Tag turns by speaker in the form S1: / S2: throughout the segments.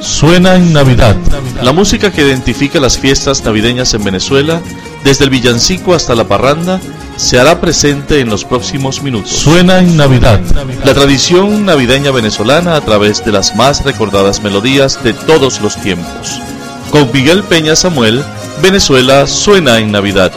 S1: Suena en Navidad.
S2: La música que identifica las fiestas navideñas en Venezuela, desde el villancico hasta la parranda, se hará presente en los próximos minutos.
S1: Suena en Navidad.
S2: La tradición navideña venezolana a través de las más recordadas melodías de todos los tiempos. Con Miguel Peña Samuel, Venezuela suena en Navidad.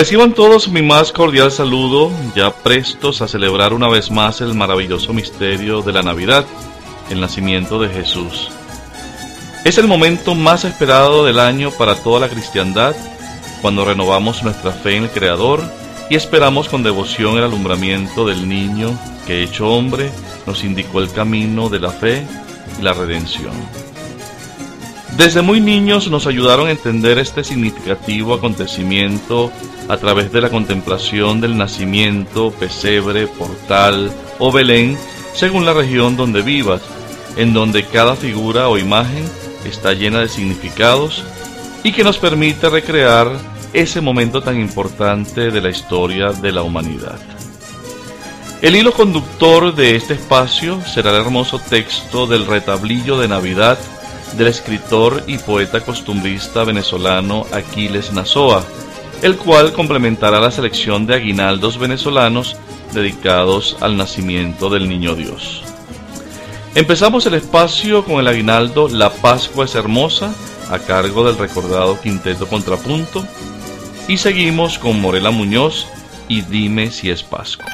S2: Reciban todos mi más cordial saludo, ya prestos a celebrar una vez más el maravilloso misterio de la Navidad, el nacimiento de Jesús. Es el momento más esperado del año para toda la cristiandad, cuando renovamos nuestra fe en el Creador y esperamos con devoción el alumbramiento del niño que hecho hombre nos indicó el camino de la fe y la redención. Desde muy niños nos ayudaron a entender este significativo acontecimiento a través de la contemplación del nacimiento, pesebre, portal o Belén, según la región donde vivas, en donde cada figura o imagen está llena de significados y que nos permite recrear ese momento tan importante de la historia de la humanidad. El hilo conductor de este espacio será el hermoso texto del retablillo de Navidad del escritor y poeta costumbrista venezolano Aquiles Nazoa, el cual complementará la selección de aguinaldos venezolanos dedicados al nacimiento del Niño Dios. Empezamos el espacio con el aguinaldo La Pascua es Hermosa, a cargo del recordado Quinteto Contrapunto, y seguimos con Morela Muñoz y Dime si es Pascua.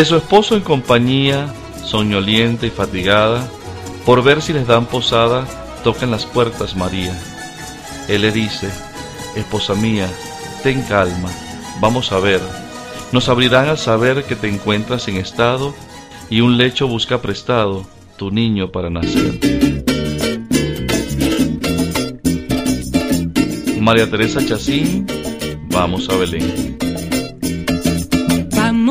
S2: De su esposo en compañía, soñolienta y fatigada, por ver si les dan posada, tocan las puertas María. Él le dice, Esposa mía, ten calma, vamos a ver. Nos abrirán al saber que te encuentras en estado y un lecho busca prestado tu niño para nacer. María Teresa Chacín, vamos a Belén.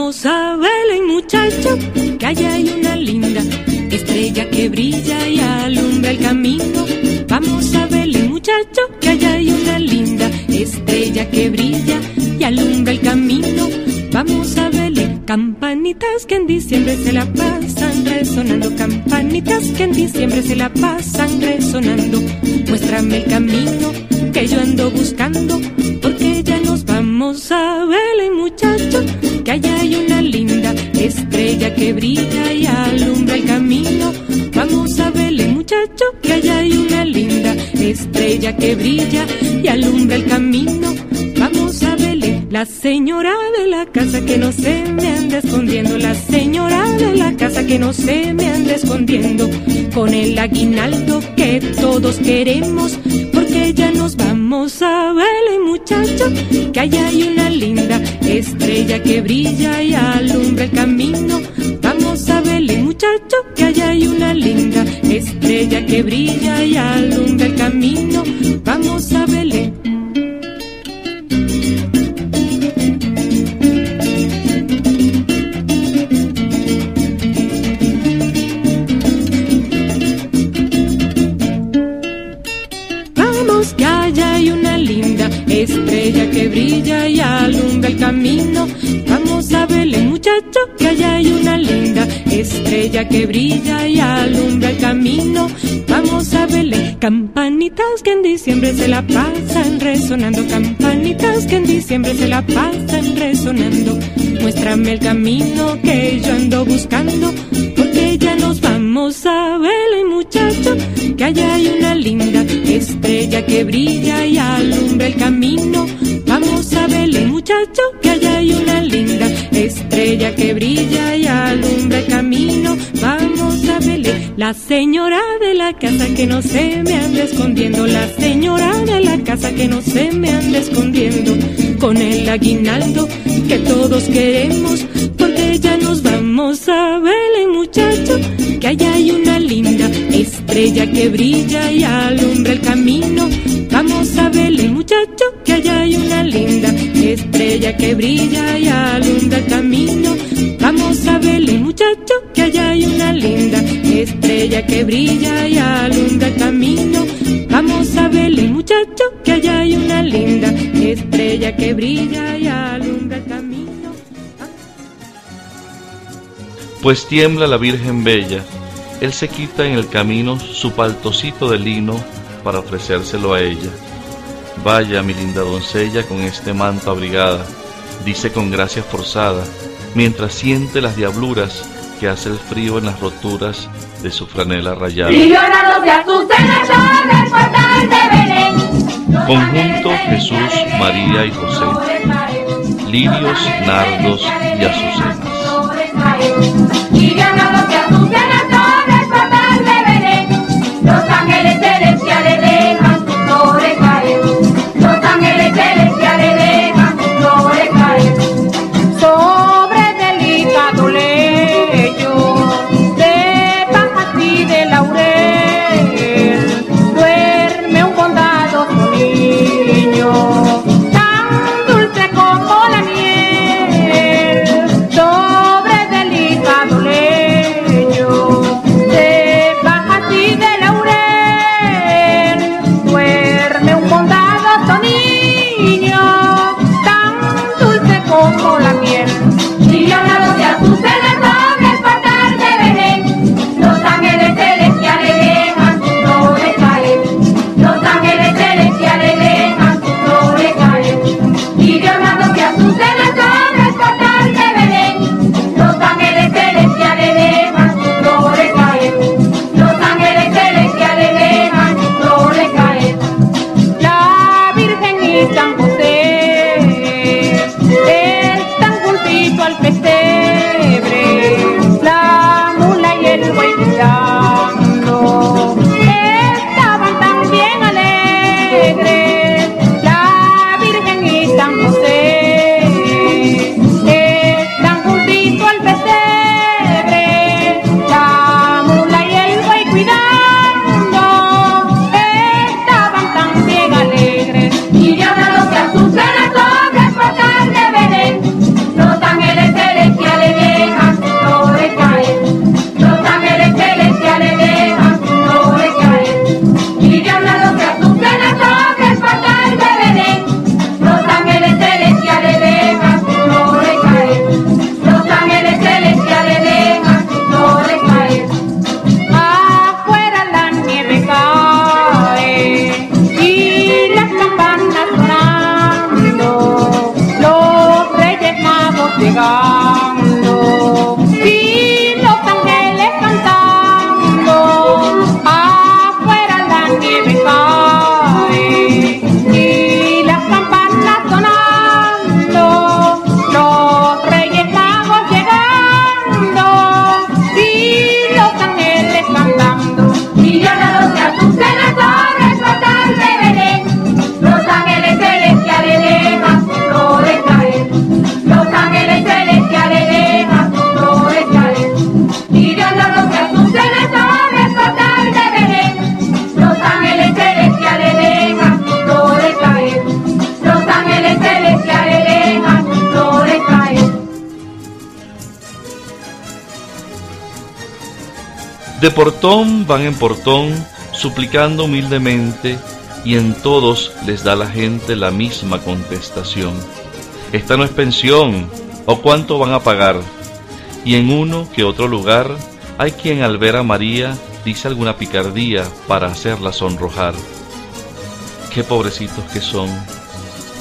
S3: Vamos a Belén, muchacho, que allá hay una linda estrella que brilla y alumbra el camino. Vamos a Belén, muchacho, que allá hay una linda estrella que brilla y alumbra el camino. Vamos a Belén, campanitas que en diciembre se la pasan resonando, campanitas que en diciembre se la pasan resonando. Muéstrame el camino que yo ando buscando, porque ya nos vamos a que allá hay una linda estrella que brilla y alumbra el camino. Vamos a verle muchacho, que allá hay una linda estrella que brilla y alumbra el camino. Vamos a verle la señora de la casa que no se me anda escondiendo, la señora de la casa que no se me anda escondiendo, con el aguinaldo que todos queremos, porque ya nos vamos a verle muchacho, que allá hay una linda estrella que brilla y alumbra el camino. Vamos a verle muchacho, que allá hay una linda estrella que brilla y alumbra el camino. Vamos a verle. Que brilla y alumbra el camino. Vamos a verle campanitas que en diciembre se la pasan resonando, campanitas que en diciembre se la pasan resonando. Muéstrame el camino que yo ando buscando, porque ya nos vamos a verle muchacho que allá hay una linda estrella que brilla y alumbra el camino. Vamos a verle muchacho que allá estrella que brilla y alumbra el camino. Vamos a verle la señora de la casa que no se me anda escondiendo, la señora de la casa que no se me anda escondiendo, con el aguinaldo que todos queremos, porque ya nos vamos a verle muchacho. Que allá hay una linda estrella que brilla y alumbra el camino. Vamos a verle muchacho. Que allá hay una linda estrella que brilla y alumbra que brilla y alumbra el camino. Vamos a verle muchacho que allá hay una linda estrella que brilla y alumbra el camino.
S2: Pues tiembla la Virgen Bella, él se quita en el camino su paltocito de lino para ofrecérselo a ella. Vaya, mi linda doncella, con este manto abrigada, dice con gracia forzada, mientras siente las diabluras que hace el frío en las roturas de su franela rayada. Conjunto Jesús, María y José. Lirios, nardos y azucenas.
S4: De Belén,
S5: De
S2: portón van en portón, suplicando humildemente, y en todos les da la gente la misma contestación. Esta no es pensión, o cuánto van a pagar. Y en uno que otro lugar hay quien al ver a María dice alguna picardía para hacerla sonrojar. Qué pobrecitos que son,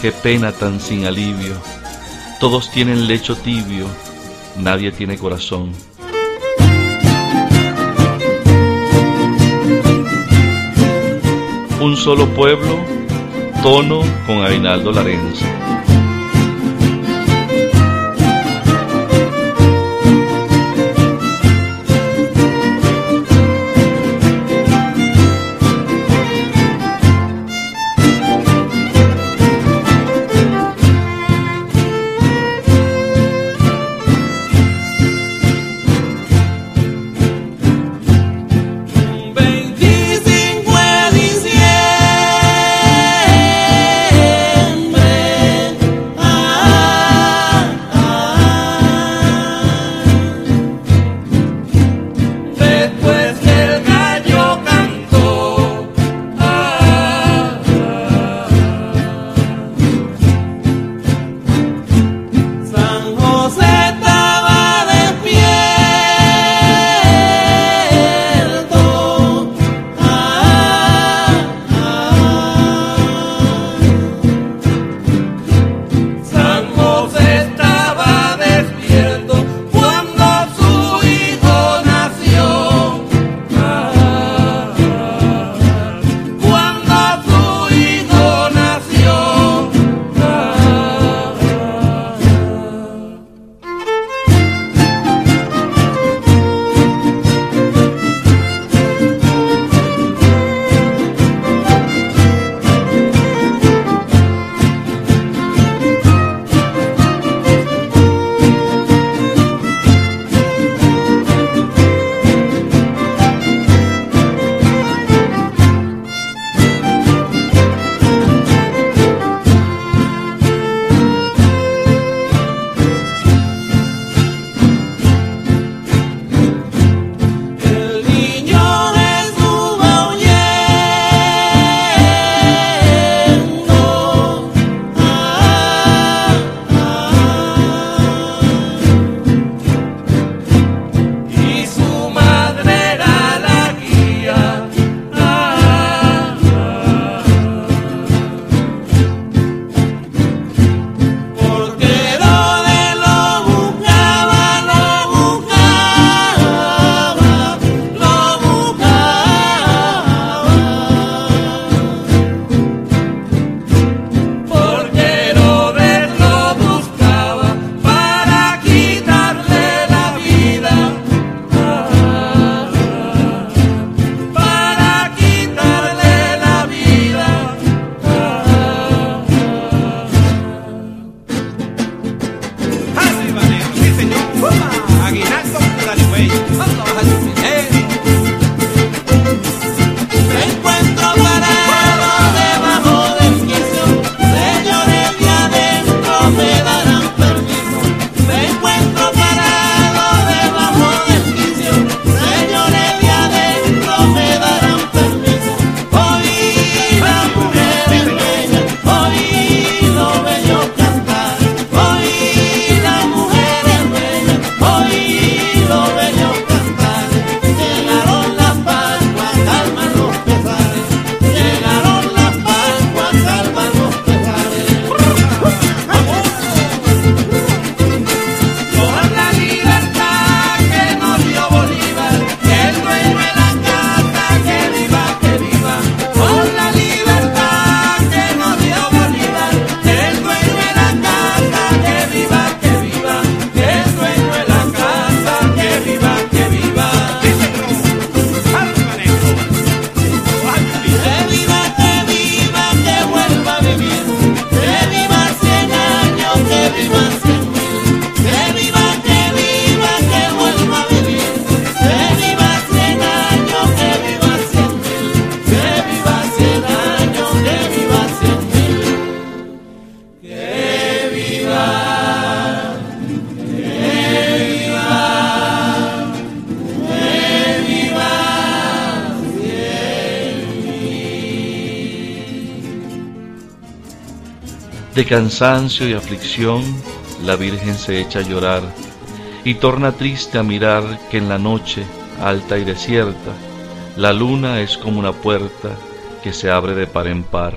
S2: qué pena tan sin alivio. Todos tienen lecho tibio, nadie tiene corazón. Un solo pueblo, tono con Aguinaldo Larenzo. Cansancio y aflicción, la Virgen se echa a llorar y torna triste a mirar que en la noche, alta y desierta, la luna es como una puerta que se abre de par en par.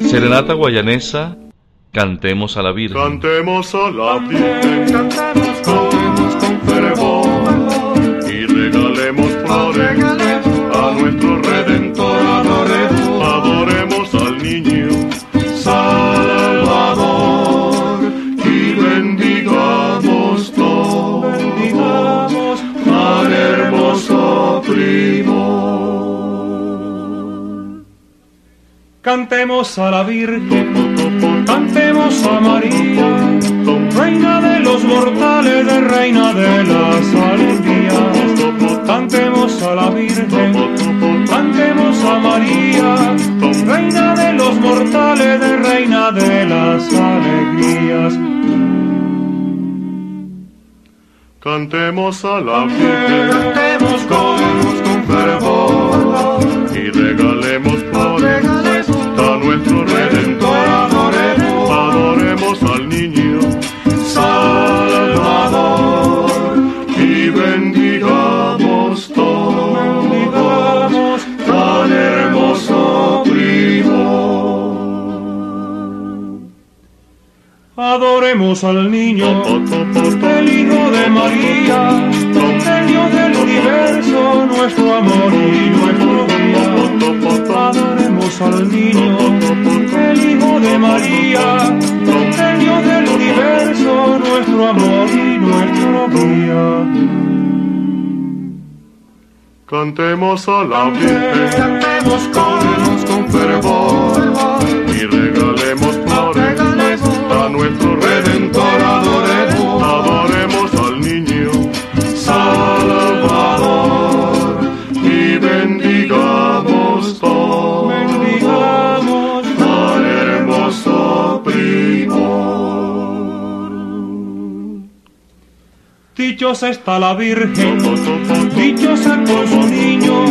S2: Serenata guayanesa, cantemos a la Virgen.
S6: Cantemos a la Virgen, Cantemos a
S7: la Virgen, cantemos a María, Reina de los mortales, de Reina de las alegrías. Cantemos a la Virgen, cantemos a María, Reina de los mortales, de Reina de las alegrías.
S6: Cantemos a la Virgen, cantemos con, Al niño,
S7: el Hijo de María, el Dios del universo, nuestro amor y nuestro guía. Adoremos al niño, el Hijo de María, el Dios del universo, nuestro amor y nuestro guía.
S6: Cantemos a la Virgen, cantemos con, con fervor y regalemos flores a nuestro Redentor.
S7: Dichosa está la Virgen, dichosa con su niño,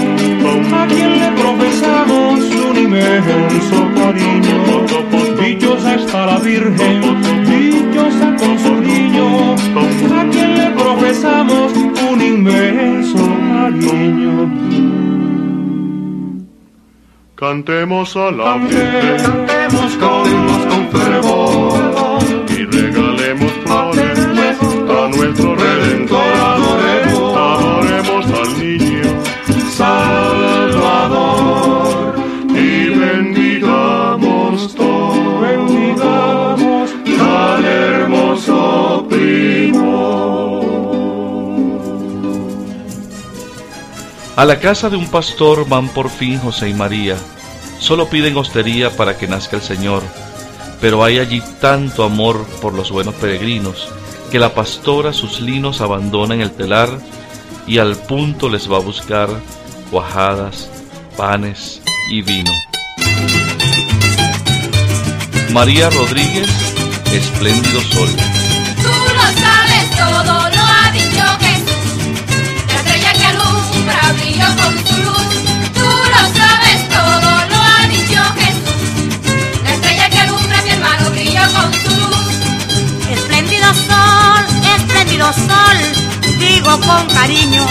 S7: a quien le profesamos un inmenso cariño. Dichosa está la Virgen, dichosa con su niño, a quien le profesamos un inmenso cariño.
S6: Cantemos a la Virgen, cantemos con, con fervor y regalemos flores a nuestro
S2: A la casa de un pastor van por fin José y María. Solo piden hostería para que nazca el Señor. Pero hay allí tanto amor por los buenos peregrinos que la pastora sus linos abandona en el telar y al punto les va a buscar cuajadas, panes y vino. María Rodríguez, Espléndido Sol.
S4: Tú lo sabes todo,
S8: sol, digo con cariño.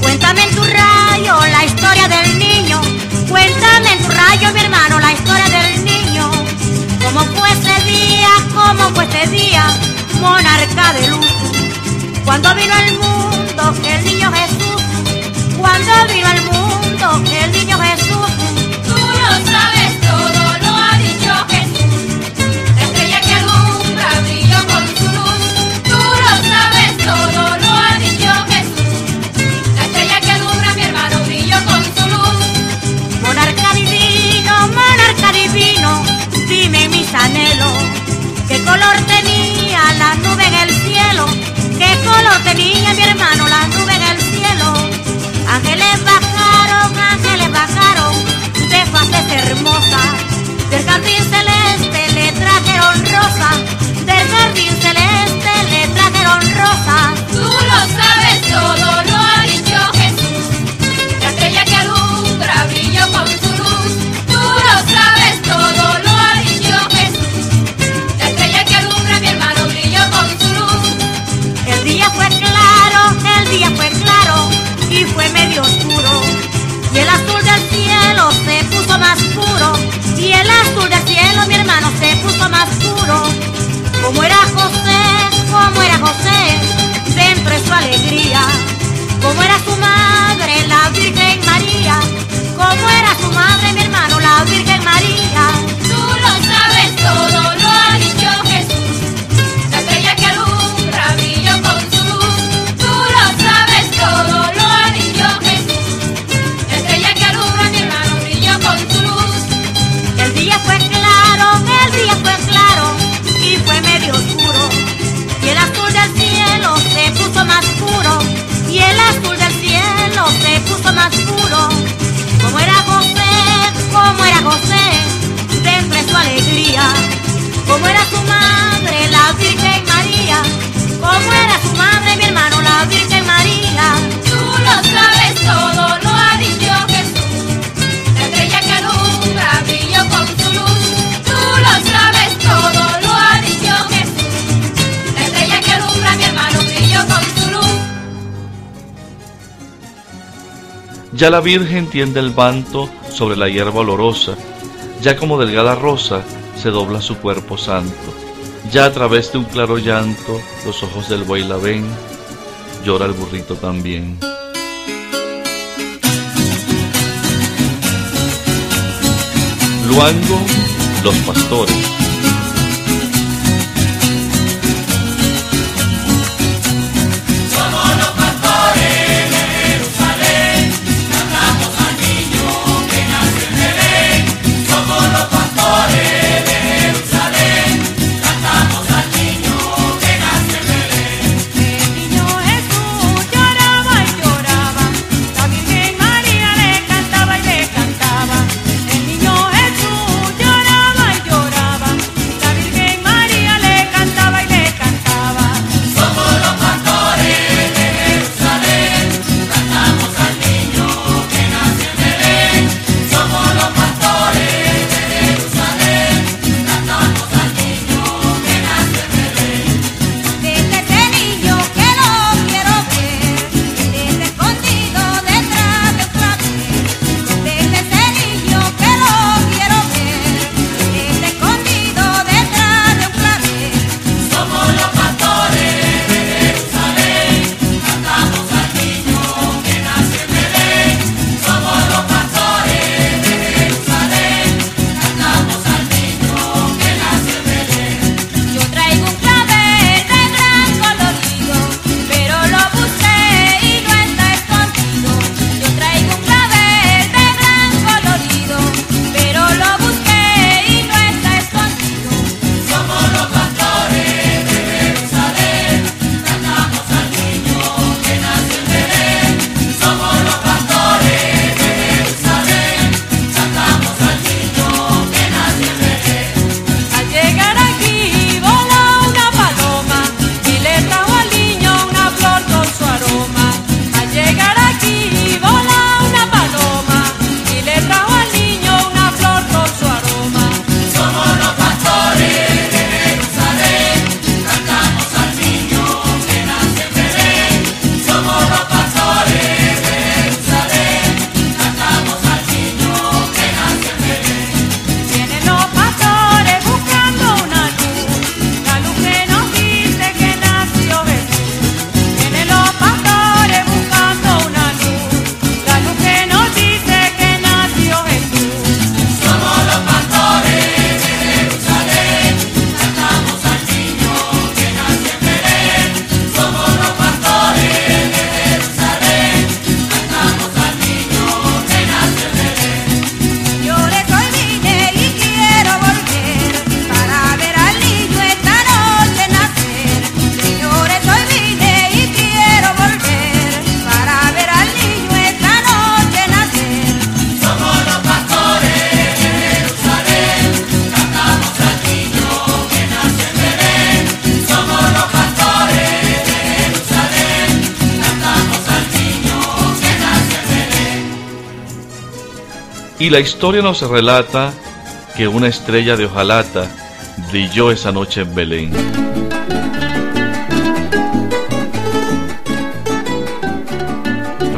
S8: Cuéntame en tu rayo la historia del niño. Cuéntame en tu rayo, mi hermano, la historia del niño. Cómo fue ese día, cómo fue ese día, monarca de luz. Cuando vino al mundo el niño Jesús. Cuando vino al mundo el mis anhelos. ¿Qué color tenía la nube en el cielo? ¿Qué color tenía mi hermano la nube en el cielo? Ángeles como era José, centro de su alegría, como era su madre, la Virgen María, como era su madre, mi hermano, la Virgen
S2: Ya la Virgen tiende el manto sobre la hierba olorosa, ya como delgada rosa se dobla su cuerpo santo. Ya a través de un claro llanto los ojos del buey la ven, llora el burrito también. Luango, los pastores.
S5: Y la
S2: historia nos relata que una estrella de hojalata brilló esa noche en Belén.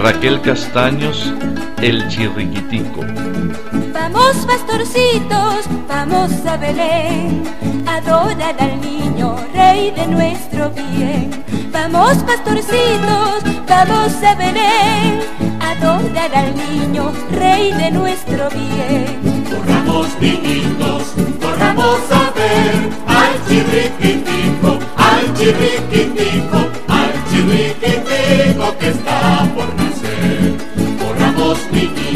S2: Raquel Castaños, El Chirriquitico.
S8: Vamos pastorcitos, vamos a Belén,
S9: adorad al niño, rey de nuestro bien. Vamos pastorcitos, vamos a Belén, adorad al niño, rey de nuestro bien.
S10: Corramos niñitos, corramos a ver al chirriquitico, al chirriquitico, al chirriquitico que está por nacer. Corramos niñitos.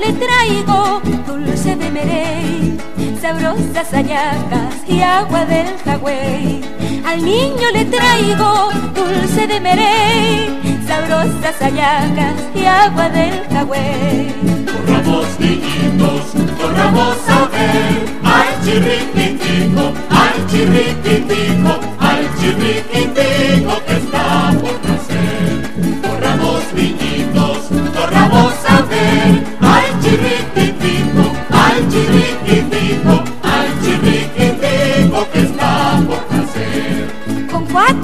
S9: Le traigo dulce de merey, sabrosas hallacas y agua del jagüey. Al niño le traigo dulce de merey, sabrosas hallacas y agua del jagüey.
S10: Corramos niñitos, corramos a ver al chirriquitico, al chirriquitico, al chirriquitico que está por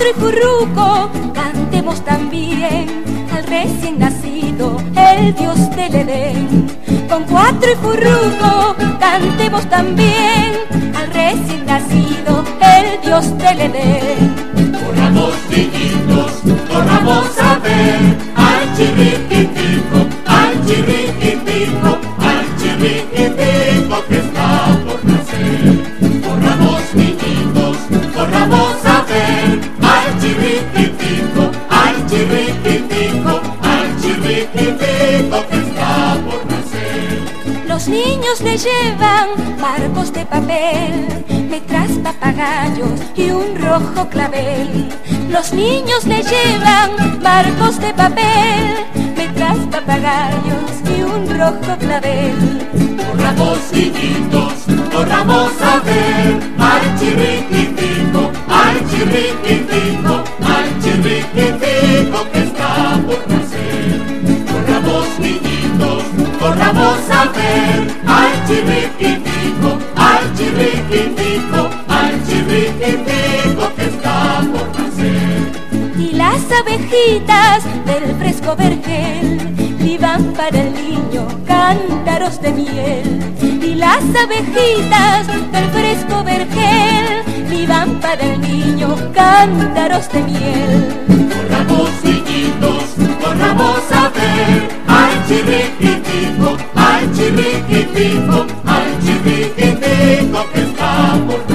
S9: Cuatro y furruco cantemos también al recién nacido, el Dios del Edén. Con cuatro y furruco cantemos también al recién nacido, el Dios del Edén.
S10: Corramos niñitos, corramos a ver
S9: llevan marcos de papel, letras papagayos y un rojo clavel. Los niños le llevan marcos de papel, letras papagayos y un rojo clavel. Vergel liban para el niño cántaros de miel. Y las abejitas del fresco vergel liban para el niño cántaros de miel.
S10: Corramos niñitos, corramos a ver al chirriquitico, al chirriquitico, al chirriquitico que está por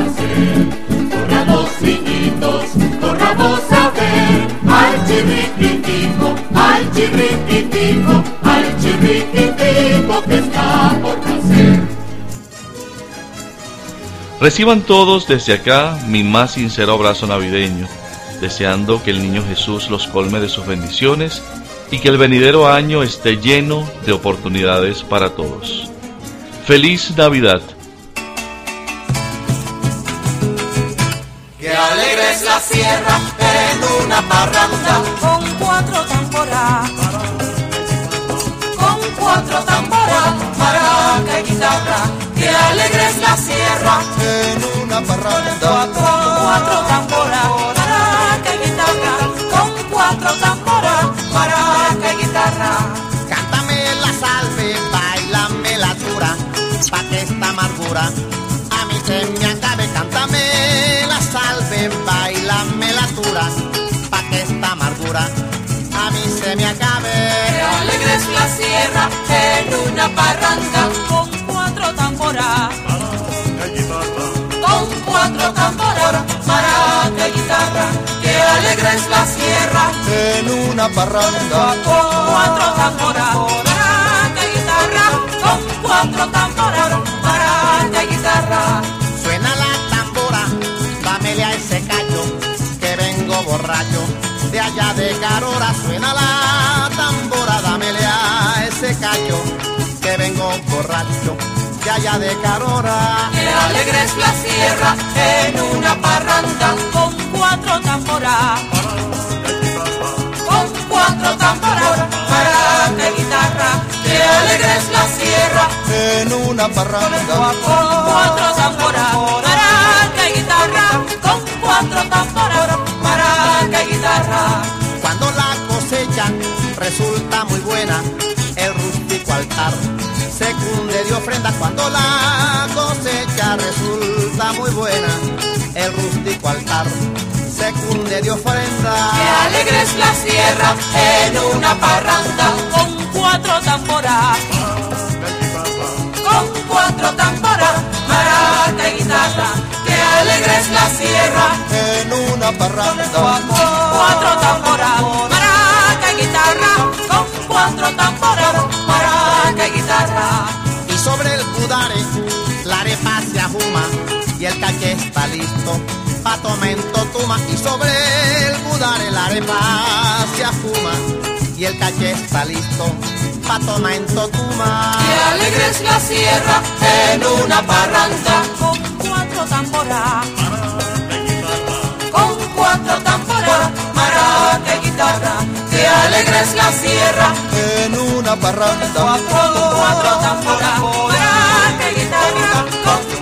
S10: chirriquitico, al chirriquitico que está por nacer.
S2: Reciban todos desde acá mi más sincero abrazo navideño, deseando que el niño Jesús los colme de sus bendiciones y que el venidero año esté lleno de oportunidades para todos. Feliz Navidad.
S5: Que alegre es la sierra en una parranda con cuatro tamboras. Cuatro tamboras, maraca y guitarra. Que alegre es la sierra
S11: en una parranda.
S5: con cuatro tamboras, maraca y guitarra. Con cuatro tamboras, maraca y guitarra.
S11: Cántame la salve, bailame la dura, pa' que esta amargura a mí se me acabe. Cántame la salve, bailame la dura, pa' que esta amargura
S5: es la sierra en una parranda con cuatro tamboras. Con cuatro tamboras, maraca y guitarra. Que alegre es la sierra
S11: En una parranda,
S5: con cuatro tamboras. Maraca y guitarra. Con cuatro tamboras, maraca y guitarra.
S11: suena la tambora, dámele a ese callo, que vengo borracho. De allá de borracho. De allá de Carora.
S5: Que alegre es la sierra en una parranda con cuatro tamboras. Con cuatro tamboras, y guitarra. Que alegre es la sierra
S11: En una parranda,
S5: con cuatro tamboras, guitarra. Con cuatro tamboras, maraca y guitarra.
S11: cosecha resulta muy buena, rústico altar se cunde de ofrenda cuando la cosecha resulta muy buena, el rústico altar se cunde de ofrenda.
S5: Que alegre es la sierra en una parranda con cuatro tamboras. Con cuatro tamboras, maraca y guitarra. Que alegre es la sierra
S11: En una parranda
S5: con cuatro tamboras.
S11: El caché está listo pa' tomento tuma y sobre el budare la arepa se ajuma y el caché está listo pa' tomento tuma
S5: Que alegre es la sierra en una parranda con cuatro tamboras. Con cuatro tamboras, maraca guitarra. Que alegre es la sierra
S11: en una parranda
S5: con cuatro tamboras, maraca y guitarra. Con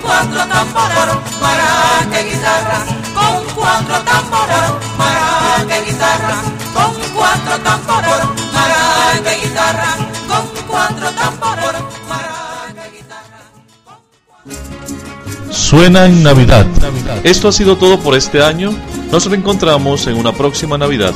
S5: cuatro tamboras, maraca y guitarra. Con cuatro tamboras, maraca y guitarra. Con cuatro tamboras, maraca y guitarra. Con cuatro tamboras, maraca y guitarra.
S1: Suena en Navidad.
S2: Esto ha sido todo por este año. Nos reencontramos en una próxima Navidad.